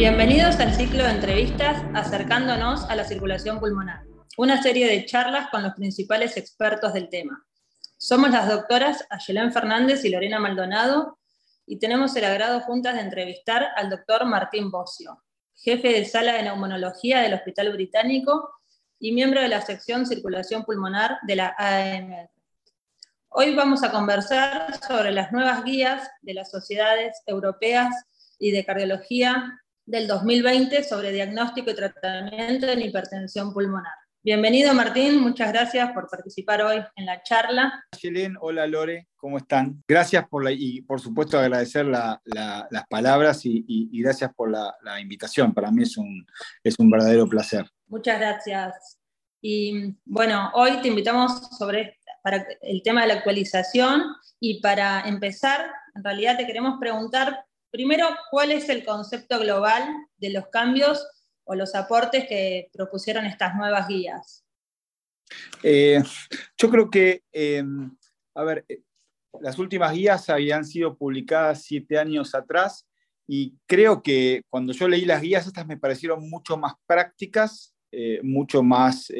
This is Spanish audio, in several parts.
Bienvenidos al ciclo de entrevistas Acercándonos a la circulación pulmonar, una serie de charlas con los principales expertos del tema. Somos las doctoras Ayelén Fernández y Lorena Maldonado y tenemos el agrado juntas de entrevistar al doctor Martín Bocio, jefe de sala de neumonología del Hospital Británico y miembro de la sección Circulación Pulmonar de la AMR. Hoy vamos a conversar sobre las nuevas guías de las sociedades europeas y de cardiología del 2020 sobre diagnóstico y tratamiento en hipertensión pulmonar. Bienvenido Martín, muchas gracias por participar hoy en la charla. Helen, hola Lore, ¿cómo están? Gracias por la, y por supuesto agradecer las palabras y, gracias por la, invitación. Para mí es un, es un verdadero placer. Muchas gracias. Y bueno, hoy te invitamos sobre para el tema de la actualización y para empezar, en realidad te queremos preguntar primero cuál es el concepto global de los cambios o los aportes que propusieron estas nuevas guías? Eh, yo creo que, em, a ver, eh, las últimas guías habían sido publicadas siete años atrás y creo que cuando yo leí las guías, estas me parecieron mucho más prácticas, eh, mucho más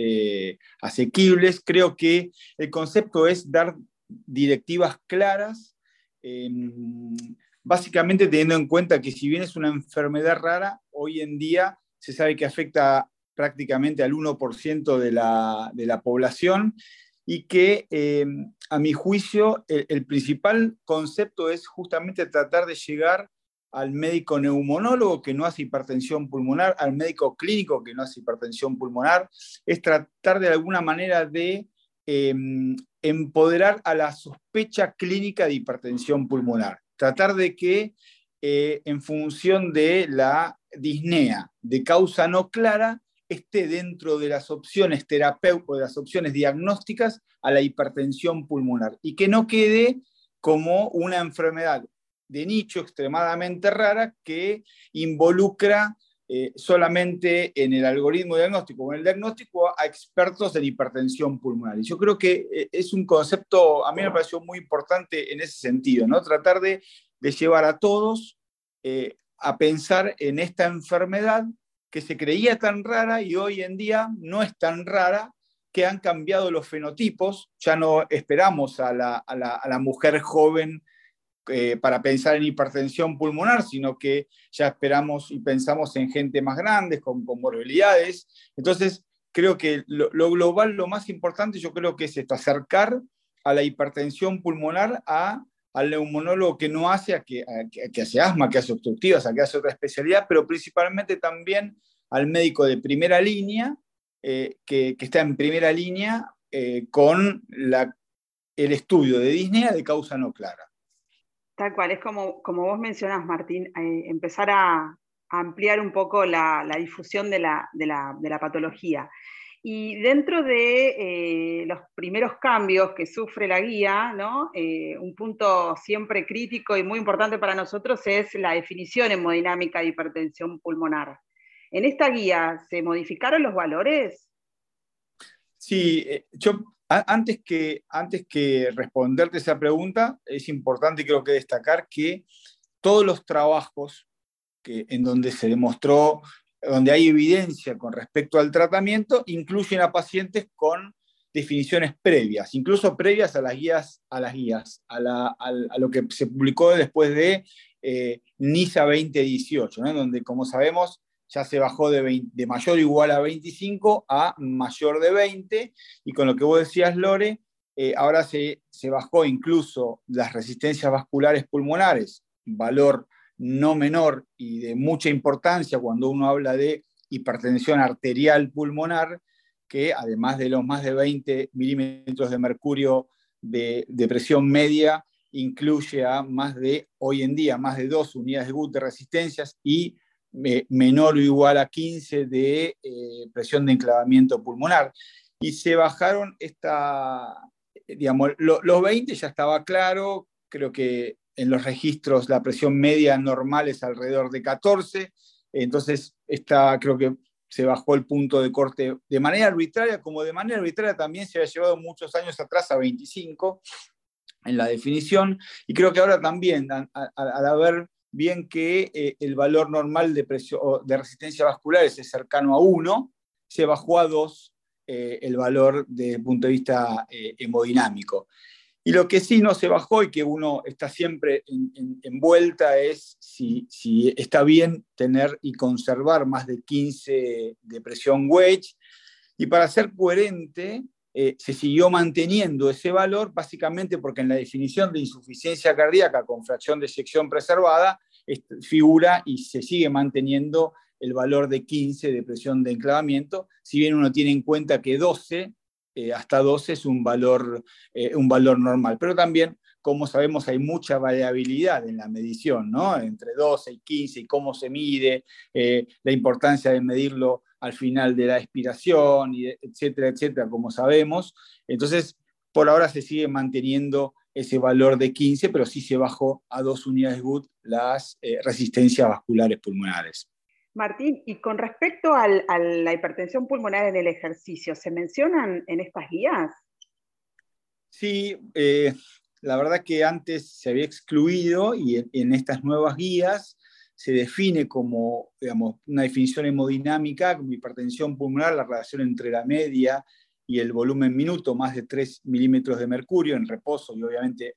asequibles. Creo que el concepto es dar directivas claras, básicamente teniendo en cuenta que si bien es una enfermedad rara, hoy en día se sabe que afecta prácticamente al 1% de la, de la, población y que eh, a mi juicio el, principal concepto es justamente tratar de llegar al médico neumonólogo que no hace hipertensión pulmonar, al médico clínico que no hace hipertensión pulmonar, es tratar de alguna manera de eh, empoderar a la sospecha clínica de hipertensión pulmonar, tratar de que eh, en función de la disnea de causa no clara esté dentro de las opciones terapéuticas, de las opciones diagnósticas a la hipertensión pulmonar. Y que no quede como una enfermedad de nicho extremadamente rara que involucra eh, solamente en el algoritmo diagnóstico o en el diagnóstico a expertos en hipertensión pulmonar. Y yo creo que eh, es un concepto, a mí me pareció muy importante en ese sentido, ¿no? Tratar de, llevar a todos eh, a pensar en esta enfermedad que se creía tan rara y hoy en día no es tan rara, que han cambiado los fenotipos, ya no esperamos a la, mujer joven eh, para pensar en hipertensión pulmonar, sino que ya esperamos y pensamos en gente más grande, con comorbilidades. Entonces, creo que lo, lo, global, lo más importante, yo creo que es acercar a la hipertensión pulmonar al neumonólogo que no hace, a que, que, hace asma, que hace obstructivas, a que hace otra especialidad, pero principalmente también al médico de primera línea, eh, que, está en primera línea eh, con el estudio de disnea de causa no clara. Tal cual, es como, como vos mencionás, Martín, eh, empezar a, ampliar un poco la, difusión de la, de la patología. Y dentro de eh, los primeros cambios que sufre la guía, ¿no? Eh, un punto siempre crítico y muy importante para nosotros es la definición hemodinámica de hipertensión pulmonar. ¿En esta guía se modificaron los valores? Sí, yo antes que, antes que responderte esa pregunta, es importante creo que destacar que todos los trabajos en donde se demostró donde hay evidencia con respecto al tratamiento, incluyen a pacientes con definiciones previas, incluso previas a las guías, a, las guías, a, lo que se publicó después de eh, NISA 2018, donde, como sabemos, ya se bajó de, de, mayor o igual a 25 a mayor de 20, y con lo que vos decías, Lore, eh, ahora se, se bajó incluso las resistencias vasculares pulmonares, valor no menor y de mucha importancia cuando uno habla de hipertensión arterial pulmonar, que además de los más de 20 milímetros de mercurio de, presión media, incluye a más de, hoy en día, más de dos unidades de GUT de resistencias y eh, menor o igual a 15 de eh, presión de enclavamiento pulmonar. Y se bajaron esta, digamos, los 20 ya estaba claro, creo que en los registros la presión media normal es alrededor de 14, entonces esta, creo que se bajó el punto de corte de manera arbitraria, como de manera arbitraria también se había llevado muchos años atrás a 25 en la definición, y creo que ahora también, al, haber bien que eh, el valor normal de, de resistencia vascular es cercano a 1, se bajó a 2 eh, el valor desde el punto de vista eh, hemodinámico. Y lo que sí no se bajó y que uno está siempre envuelta es si, si, está bien tener y conservar más de 15 de presión wedge. Y para ser coherente, eh, se siguió manteniendo ese valor, básicamente porque en la definición de insuficiencia cardíaca con fracción de sección preservada figura y se sigue manteniendo el valor de 15 de presión de enclavamiento, si bien uno tiene en cuenta que 12, eh, hasta 12 es un valor, eh, un valor normal, pero también, como sabemos, hay mucha variabilidad en la medición, ¿no? entre 12 y 15 y cómo se mide, la importancia de medirlo al final de la expiración, y etcétera, etcétera, como sabemos. Entonces, por ahora se sigue manteniendo ese valor de 15, pero sí se bajó a dos unidades GUT las eh, resistencias vasculares pulmonares. Martín, y con respecto a la hipertensión pulmonar en el ejercicio, ¿se mencionan en estas guías? Sí, eh, la verdad que antes se había excluido y en estas nuevas guías se define como digamos, una definición hemodinámica, como hipertensión pulmonar, la relación entre la media y el volumen minuto, más de 3 milímetros de mercurio en reposo y obviamente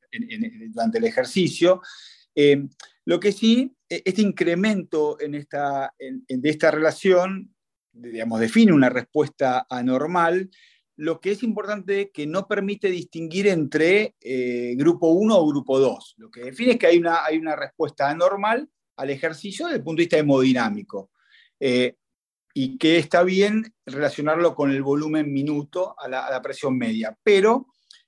durante el ejercicio. Eh, lo que sí, e, este incremento en esta, de esta relación, digamos, define una respuesta anormal, lo que es importante que no permite distinguir entre eh, grupo 1 o grupo 2. Lo que define es que hay una, hay una respuesta anormal al ejercicio desde el punto de vista hemodinámico. Eh, y que está bien relacionarlo con el volumen minuto a la, presión media. Pero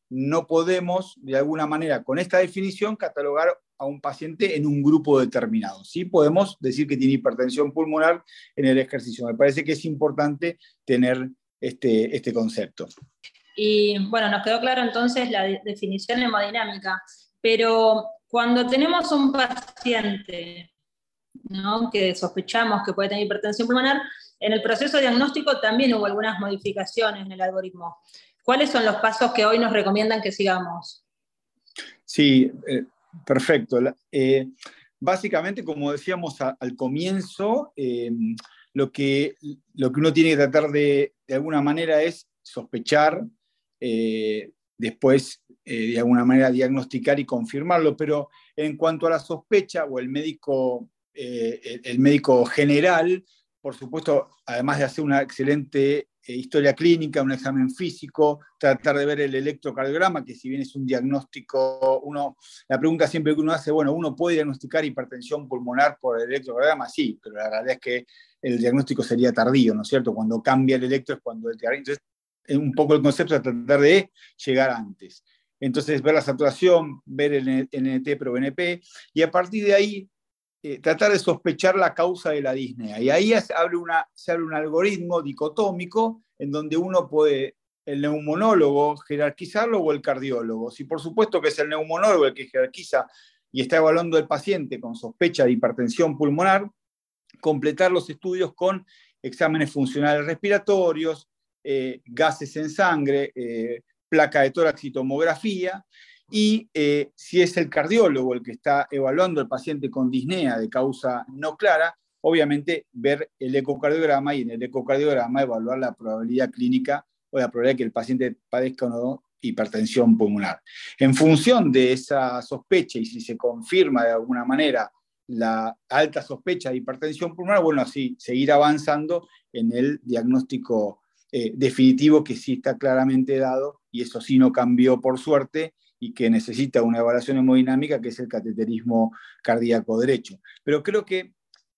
no podemos, de alguna manera, con esta definición, catalogar a un paciente en un grupo determinado. Sí podemos decir que tiene hipertensión pulmonar en el ejercicio. Me parece que es importante tener este, este concepto. Y bueno, nos quedó claro entonces la definición hemodinámica, pero cuando tenemos un paciente que sospechamos que puede tener hipertensión pulmonar, en el proceso diagnóstico también hubo algunas modificaciones en el algoritmo. ¿Cuáles son los pasos que hoy nos recomiendan que sigamos? Sí, eh, perfecto. Eh, básicamente, como decíamos al comienzo, eh, lo, que, lo que uno tiene que tratar de, de alguna manera es sospechar, después de alguna manera diagnosticar y confirmarlo, pero en cuanto a la sospecha o el médico eh, el médico general, por supuesto, además de hacer una excelente eh, historia clínica, un examen físico, tratar de ver el electrocardiograma, que si bien es un diagnóstico, uno, la pregunta siempre que uno hace, bueno, ¿uno puede diagnosticar hipertensión pulmonar por el electrocardiograma? Sí, pero la realidad es que el diagnóstico sería tardío, ¿no es cierto? Cuando cambia el electro es cuando el Entonces, es un poco el concepto de tratar de llegar antes. Entonces, ver la saturación, ver el NT pro BNP, y a partir de ahí eh, tratar de sospechar la causa de la disnea. Y ahí se abre, se abre un algoritmo dicotómico en donde uno puede, el neumonólogo, jerarquizarlo o el cardiólogo. Si por supuesto que es el neumonólogo el que jerarquiza y está evaluando al paciente con sospecha de hipertensión pulmonar, completar los estudios con exámenes funcionales respiratorios, eh, gases en sangre, eh, placa de tórax y tomografía, y eh, si es el cardiólogo el que está evaluando al paciente con disnea de causa no clara, obviamente ver el ecocardiograma y en el ecocardiograma evaluar la probabilidad clínica o la probabilidad que el paciente padezca o no hipertensión pulmonar. En función de esa sospecha y si se confirma de alguna manera la alta sospecha de hipertensión pulmonar, bueno, así seguir avanzando en el diagnóstico eh, definitivo que sí está claramente dado y eso sí no cambió por suerte y que necesita una evaluación hemodinámica, que es el cateterismo cardíaco derecho. Pero creo que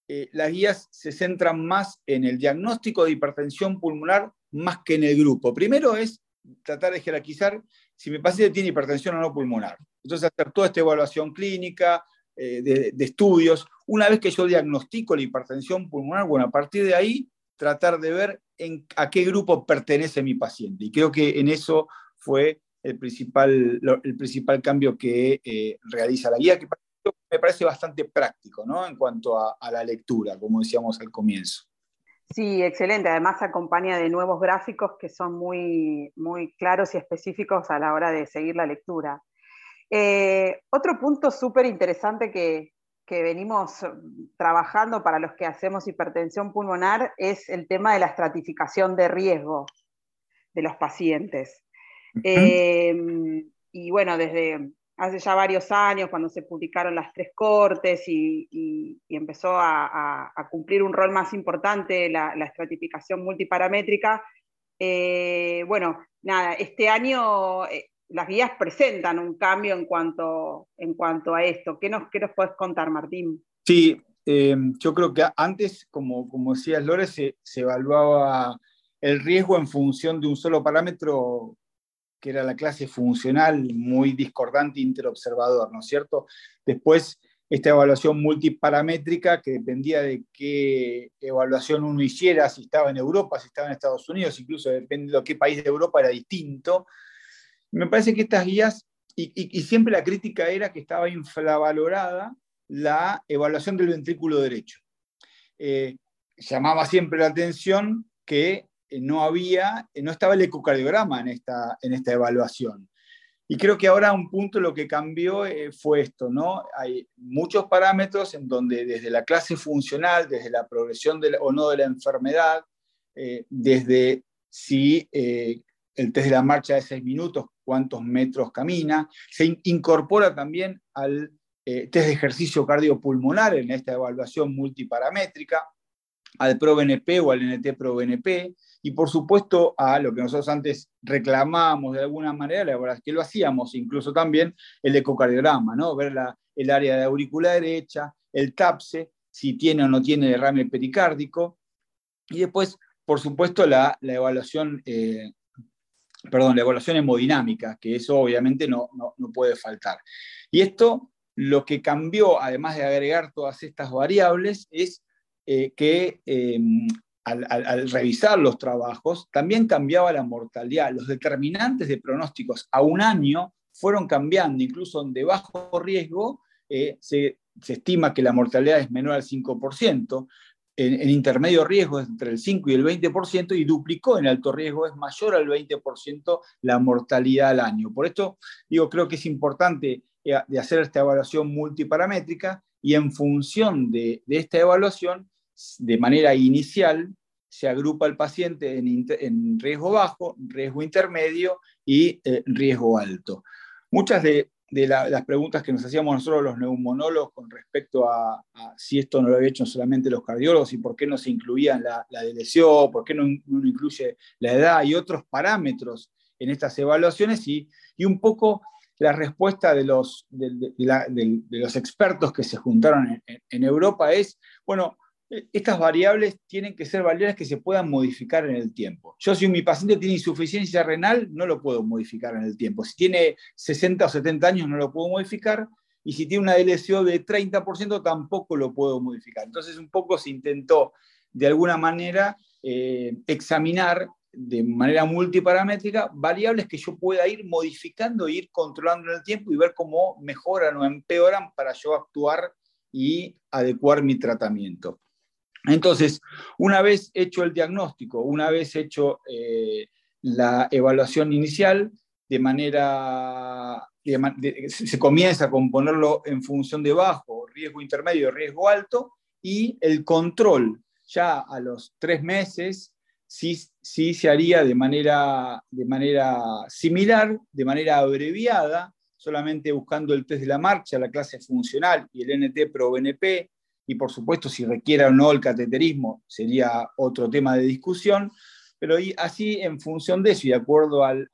eh, las guías se centran más en el diagnóstico de hipertensión pulmonar más que en el grupo. Primero es tratar de jerarquizar si mi paciente tiene hipertensión o no pulmonar. Entonces, hacer toda esta evaluación clínica, eh, de, estudios. Una vez que yo diagnostico la hipertensión pulmonar, bueno, a partir de ahí, tratar de ver a qué grupo pertenece mi paciente. Y creo que en eso fue el principal, el principal cambio que eh, realiza la guía, que me parece bastante práctico ¿no? en cuanto a, la lectura, como decíamos al comienzo. Sí, excelente. Además acompaña de nuevos gráficos que son muy, muy claros y específicos a la hora de seguir la lectura. Eh, otro punto súper interesante que, que venimos trabajando para los que hacemos hipertensión pulmonar es el tema de la estratificación de riesgo de los pacientes. Em, y bueno, desde hace ya varios años, cuando se publicaron las tres cortes y, empezó a, cumplir un rol más importante la, estratificación multiparamétrica, eh, bueno, nada, este año eh, las guías presentan un cambio en cuanto, en cuanto a esto. ¿Qué nos, qué nos puedes contar, Martín? Sí, em, yo creo que antes, como, como decías, Lore, se, se evaluaba el riesgo en función de un solo parámetro que era la clase funcional muy discordante interobservador, ¿no es cierto? Después, esta evaluación multiparamétrica que dependía de qué evaluación uno hiciera, si estaba en Europa, si estaba en Estados Unidos, incluso dependiendo de qué país de Europa era distinto. Me parece que estas guías, y, siempre la crítica era que estaba infravalorada la evaluación del ventrículo derecho. Eh, llamaba siempre la atención que no había, eh, no estaba el ecocardiograma en esta, en esta evaluación. Y creo que ahora un punto lo que cambió eh, fue esto, ¿no? Hay muchos parámetros en donde desde la clase funcional, desde la progresión o no de la enfermedad, desde si el test de la marcha de seis minutos, cuántos metros camina, se incorpora también al test de ejercicio cardiopulmonar en esta evaluación multiparamétrica, al ProBNP o al NT-ProBNP, y por supuesto a lo que nosotros antes reclamábamos de alguna manera, la verdad es que lo hacíamos, incluso también el ecocardiograma, ¿no? ver la, el área de aurícula derecha, el TAPSE, si tiene o no tiene derrame pericárdico, y después, por supuesto, la, la evaluación, eh, perdón, la evaluación hemodinámica, que eso obviamente no, no, no puede faltar. Y esto lo que cambió, además de agregar todas estas variables, es eh, que em, al, revisar los trabajos, también cambiaba la mortalidad. Los determinantes de pronósticos a un año fueron cambiando, incluso de bajo riesgo eh, se, estima que la mortalidad es menor al 5%, en, intermedio riesgo es entre el 5 y el 20%, y duplicó en alto riesgo, es mayor al 20% la mortalidad al año. Por esto, digo, creo que es importante eh, de hacer esta evaluación multiparamétrica y en función de esta evaluación de manera inicial se agrupa el paciente en, riesgo bajo, riesgo intermedio y eh, riesgo alto. Muchas de, las preguntas que nos hacíamos nosotros los neumonólogos con respecto a, si esto no lo había hecho solamente los cardiólogos y por qué no se incluía la, la por qué no, incluye la edad y otros parámetros en estas evaluaciones y, un poco la respuesta de los, de, los expertos que se juntaron en, en Europa es, bueno, estas variables tienen que ser variables que se puedan modificar en el tiempo. Yo si mi paciente tiene insuficiencia renal, no lo puedo modificar en el tiempo. Si tiene 60 o 70 años, no lo puedo modificar. Y si tiene una DLCO de 30%, tampoco lo puedo modificar. Entonces, un poco se intentó, de alguna manera, eh, examinar de manera multiparamétrica variables que yo pueda ir modificando ir controlando en el tiempo y ver cómo mejoran o empeoran para yo actuar y adecuar mi tratamiento. Entonces, una vez hecho el diagnóstico, una vez hecho eh, la evaluación inicial, de manera, se comienza a componerlo en función de bajo, riesgo intermedio, riesgo alto, y el control ya a los tres meses sí, sí se haría de manera, de manera similar, de manera abreviada, solamente buscando el test de la marcha, la clase funcional y el NT pro BNP, y por supuesto si requiera o no el cateterismo sería otro tema de discusión, pero así en función de eso y de acuerdo al,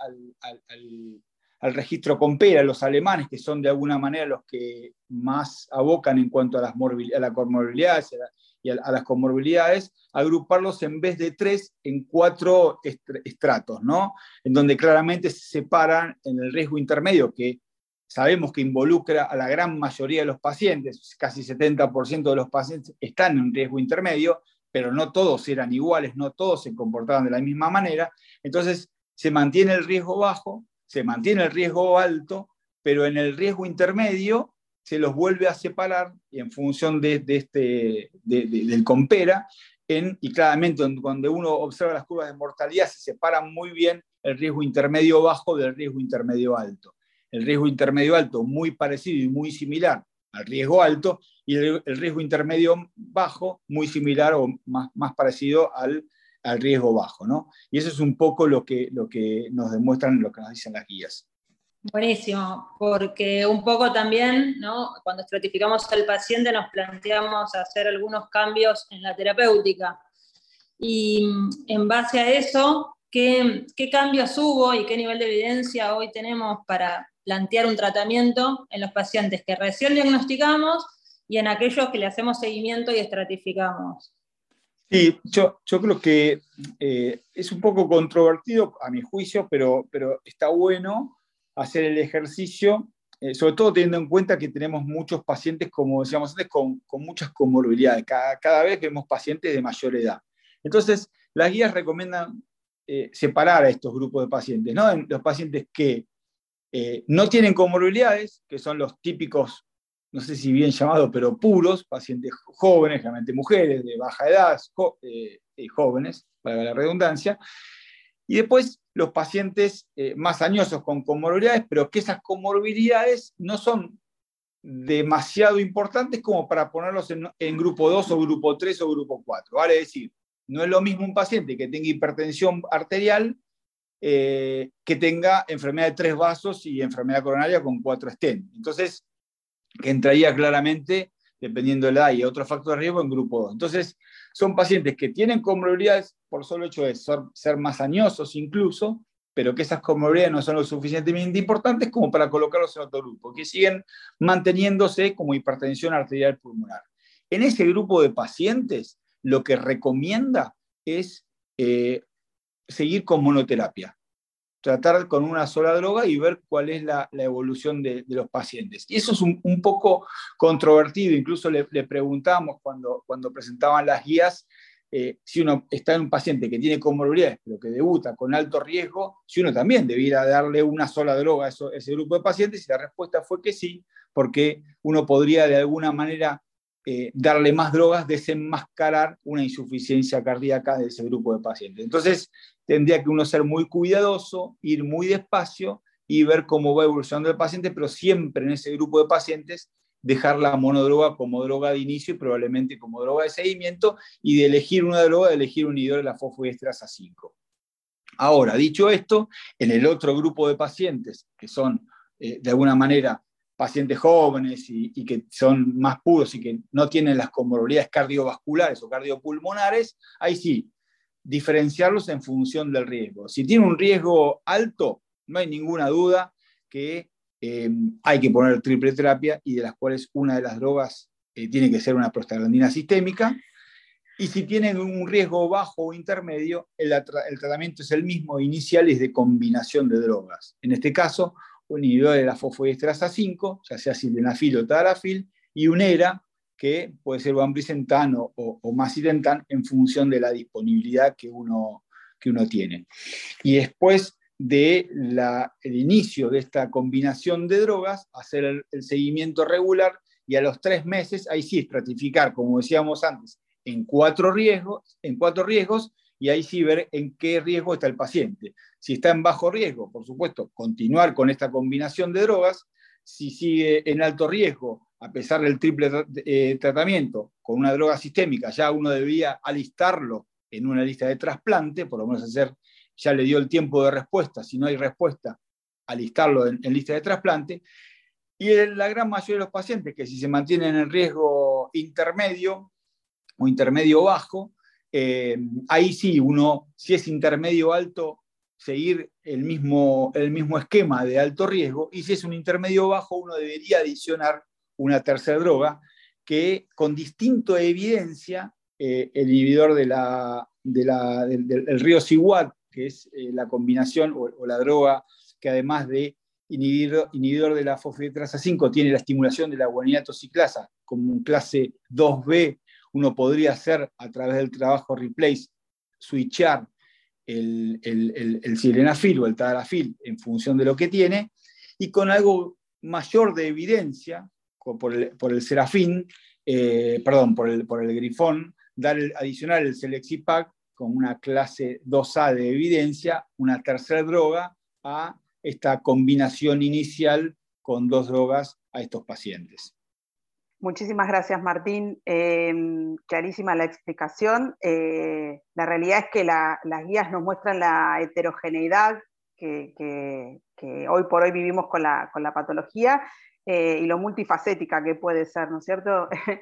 al, registro Compera, los alemanes, que son de alguna manera los que más abocan en cuanto a las, a comorbilidades y a, las comorbilidades, agruparlos en vez de tres en cuatro estratos, ¿no? En donde claramente se separan en el riesgo intermedio, que sabemos que involucra a la gran mayoría de los pacientes, casi 70% de los pacientes están en riesgo intermedio, pero no todos eran iguales, no todos se comportaban de la misma manera. Entonces, se mantiene el riesgo bajo, se mantiene el riesgo alto, pero en el riesgo intermedio se los vuelve a separar en función de, este, del compera, y claramente cuando uno observa las curvas de mortalidad se separan muy bien el riesgo intermedio bajo del riesgo intermedio alto el riesgo intermedio alto muy parecido y muy similar al riesgo alto, y el, riesgo intermedio bajo, muy similar o más, más parecido al, al, riesgo bajo. ¿no? Y eso es un poco lo que, lo que nos demuestran, lo que nos dicen las guías. Buenísimo, porque un poco también, ¿no? cuando estratificamos al paciente nos planteamos hacer algunos cambios en la terapéutica. Y en base a eso, ¿qué, qué cambios hubo y qué nivel de evidencia hoy tenemos para plantear un tratamiento en los pacientes que recién diagnosticamos y en aquellos que le hacemos seguimiento y estratificamos. Sí, yo, creo que eh, es un poco controvertido a mi juicio, pero, pero está bueno hacer el ejercicio, eh, sobre todo teniendo en cuenta que tenemos muchos pacientes, como decíamos antes, con, con muchas comorbilidades. Cada, cada, vez vemos pacientes de mayor edad. Entonces, las guías recomiendan eh, separar a estos grupos de pacientes, ¿no? Los pacientes que eh, no tienen comorbilidades, que son los típicos, no sé si bien llamados, pero puros, pacientes jóvenes, generalmente mujeres de baja edad, eh, jóvenes, para la redundancia. Y después los pacientes eh, más añosos con comorbilidades, pero que esas comorbilidades no son demasiado importantes como para ponerlos en, grupo 2 o grupo 3 o grupo 4. Vale decir, no es lo mismo un paciente que tenga hipertensión arterial eh, que tenga enfermedad de tres vasos y enfermedad coronaria con cuatro stents. Entonces, que entraría claramente, dependiendo de la y otro factor de riesgo, en grupo 2. Entonces, son pacientes que tienen comorbilidades por solo hecho de ser, más añosos incluso, pero que esas comorbilidades no son lo suficientemente importantes como para colocarlos en otro grupo, que siguen manteniéndose como hipertensión arterial pulmonar. En ese grupo de pacientes, lo que recomienda es eh, seguir con monoterapia. Tratar con una sola droga y ver cuál es la, evolución de, los pacientes. Y eso es un, poco controvertido. Incluso le, preguntamos cuando, cuando presentaban las guías eh, si uno está en un paciente que tiene comorbilidades, pero que debuta con alto riesgo, si uno también debiera darle una sola droga a, ese grupo de pacientes. Y la respuesta fue que sí, porque uno podría de alguna manera eh, darle más drogas, desenmascarar una insuficiencia cardíaca de ese grupo de pacientes. Entonces, tendría que uno ser muy cuidadoso, ir muy despacio y ver cómo va evolucionando el paciente, pero siempre en ese grupo de pacientes dejar la monodroga como droga de inicio y probablemente como droga de seguimiento, y de elegir una droga, de elegir un inhibidor de la fosfodiesterasa 5. Ahora, dicho esto, en el otro grupo de pacientes, que son eh, de alguna manera pacientes jóvenes y, que son más puros y que no tienen las comorbilidades cardiovasculares o cardiopulmonares, ahí sí, diferenciarlos en función del riesgo. Si tiene un riesgo alto, no hay ninguna duda que eh, hay que poner triple terapia y de las cuales una de las drogas eh, tiene que ser una prostaglandina sistémica. Y si tienen un riesgo bajo o intermedio, el, tratamiento es el mismo inicial, es de combinación de drogas. En este caso, un inhibidor de la fosfodiesterasa 5, ya sea sildenafil o tadalafil, y un ERA, que puede ser Bambricentan o, o, en función de la disponibilidad que uno, que uno tiene. Y después del de inicio de esta combinación de drogas, hacer el, el, seguimiento regular y a los tres meses, ahí sí estratificar, como decíamos antes, en cuatro riesgos, en cuatro riesgos y ahí sí ver en qué riesgo está el paciente. Si está en bajo riesgo, por supuesto, continuar con esta combinación de drogas. Si sigue en alto riesgo, a pesar del triple eh, tratamiento, con una droga sistémica, ya uno debía alistarlo en una lista de trasplante, por lo menos hacer, ya le dio el tiempo de respuesta, si no hay respuesta, alistarlo en, lista de trasplante. Y la gran mayoría de los pacientes que si se mantienen en riesgo intermedio o intermedio bajo, eh, ahí sí, uno, si es intermedio alto, seguir el mismo, el mismo esquema de alto riesgo, y si es un intermedio bajo, uno debería adicionar una tercera droga que con distinto evidencia, eh, el inhibidor del, río Siguat, que es eh, la combinación o, la droga que además de inhibidor, inhibidor de la fosfodiesterasa 5 tiene la estimulación de la guanina ciclasa como un clase 2B uno podría hacer a través del trabajo replace, switchar el, el, el, o el tadalafil en función de lo que tiene, y con algo mayor de evidencia, por el, por el serafín, eh, perdón, por el, por el grifón, dar el, adicional el Selexipac con una clase 2A de evidencia, una tercera droga a esta combinación inicial con dos drogas a estos pacientes. Muchísimas gracias, Martín. Em, clarísima la explicación. Eh, la realidad es que las guías nos muestran la heterogeneidad que, hoy por hoy vivimos con la, patología eh, y lo multifacética que puede ser, ¿no es cierto?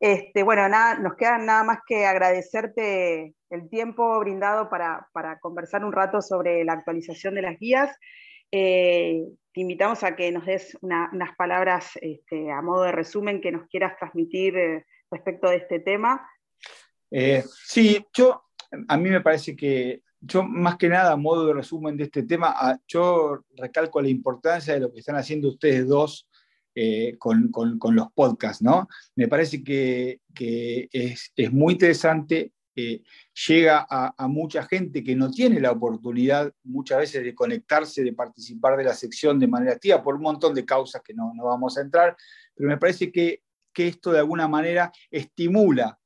este, bueno, nada, nos queda nada más que agradecerte el tiempo brindado para, conversar un rato sobre la actualización de las guías. Eh, te invitamos a que nos des unas palabras este, a modo de resumen que nos quieras transmitir eh, respecto de este tema. Sí, yo, a mí me parece que yo más que nada a modo de resumen de este tema, yo recalco la importancia de lo que están haciendo ustedes dos eh, con, los podcasts, ¿no? Me parece que, es, muy interesante llega a, mucha gente que no tiene la oportunidad muchas veces de conectarse, de participar de la sección de manera activa, por un montón de causas que no, vamos a entrar, pero me parece que, esto de alguna manera estimula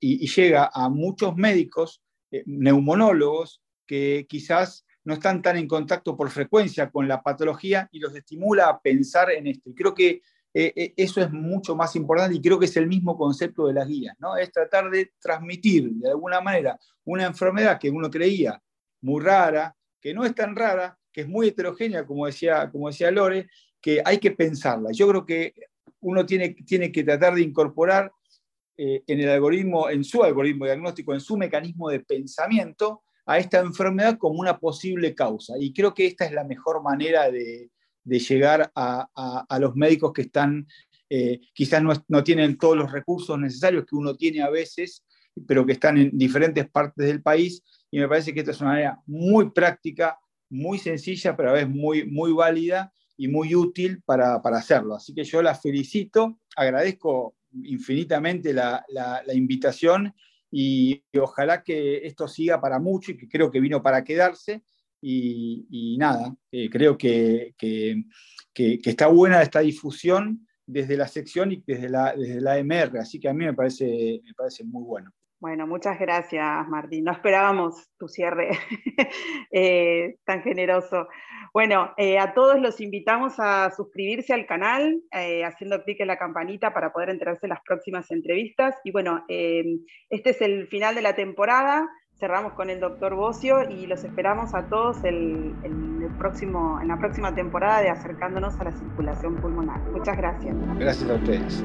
y, llega a muchos médicos, eh, neumonólogos, que quizás no están tan en contacto por frecuencia con la patología y los estimula a pensar en esto. Y creo que eh, eh, eso es mucho más importante y creo que es el mismo concepto de las guías, ¿no? Es tratar de transmitir de alguna manera una enfermedad que uno creía muy rara, que no es tan rara, que es muy heterogénea, como decía, como decía Lore, que hay que pensarla. Yo creo que uno tiene, tiene que tratar de incorporar eh, en el algoritmo, en su algoritmo diagnóstico, en su mecanismo de pensamiento, a esta enfermedad como una posible causa. Y creo que esta es la mejor manera de, de llegar a, los médicos que están, eh, quizás no, tienen todos los recursos necesarios que uno tiene a veces, pero que están en diferentes partes del país. Y me parece que esta es una manera muy práctica, muy sencilla, pero a veces muy, muy válida y muy útil para, hacerlo. Así que yo la felicito, agradezco infinitamente la, invitación y, ojalá que esto siga para mucho y que creo que vino para quedarse y, nada, eh, creo que, está buena esta difusión desde la sección y desde la, desde la MR, así que a mí me parece, me parece muy bueno. Bueno, muchas gracias, Martín. No esperábamos tu cierre eh, tan generoso. Bueno, eh, a todos los invitamos a suscribirse al canal, haciendo clic en la campanita para poder enterarse de las próximas entrevistas. Y bueno, este es el final de la temporada cerramos con el doctor Bocio y los esperamos a todos en la próxima temporada de Acercándonos a la Circulación Pulmonar. Muchas gracias. Gracias a ustedes.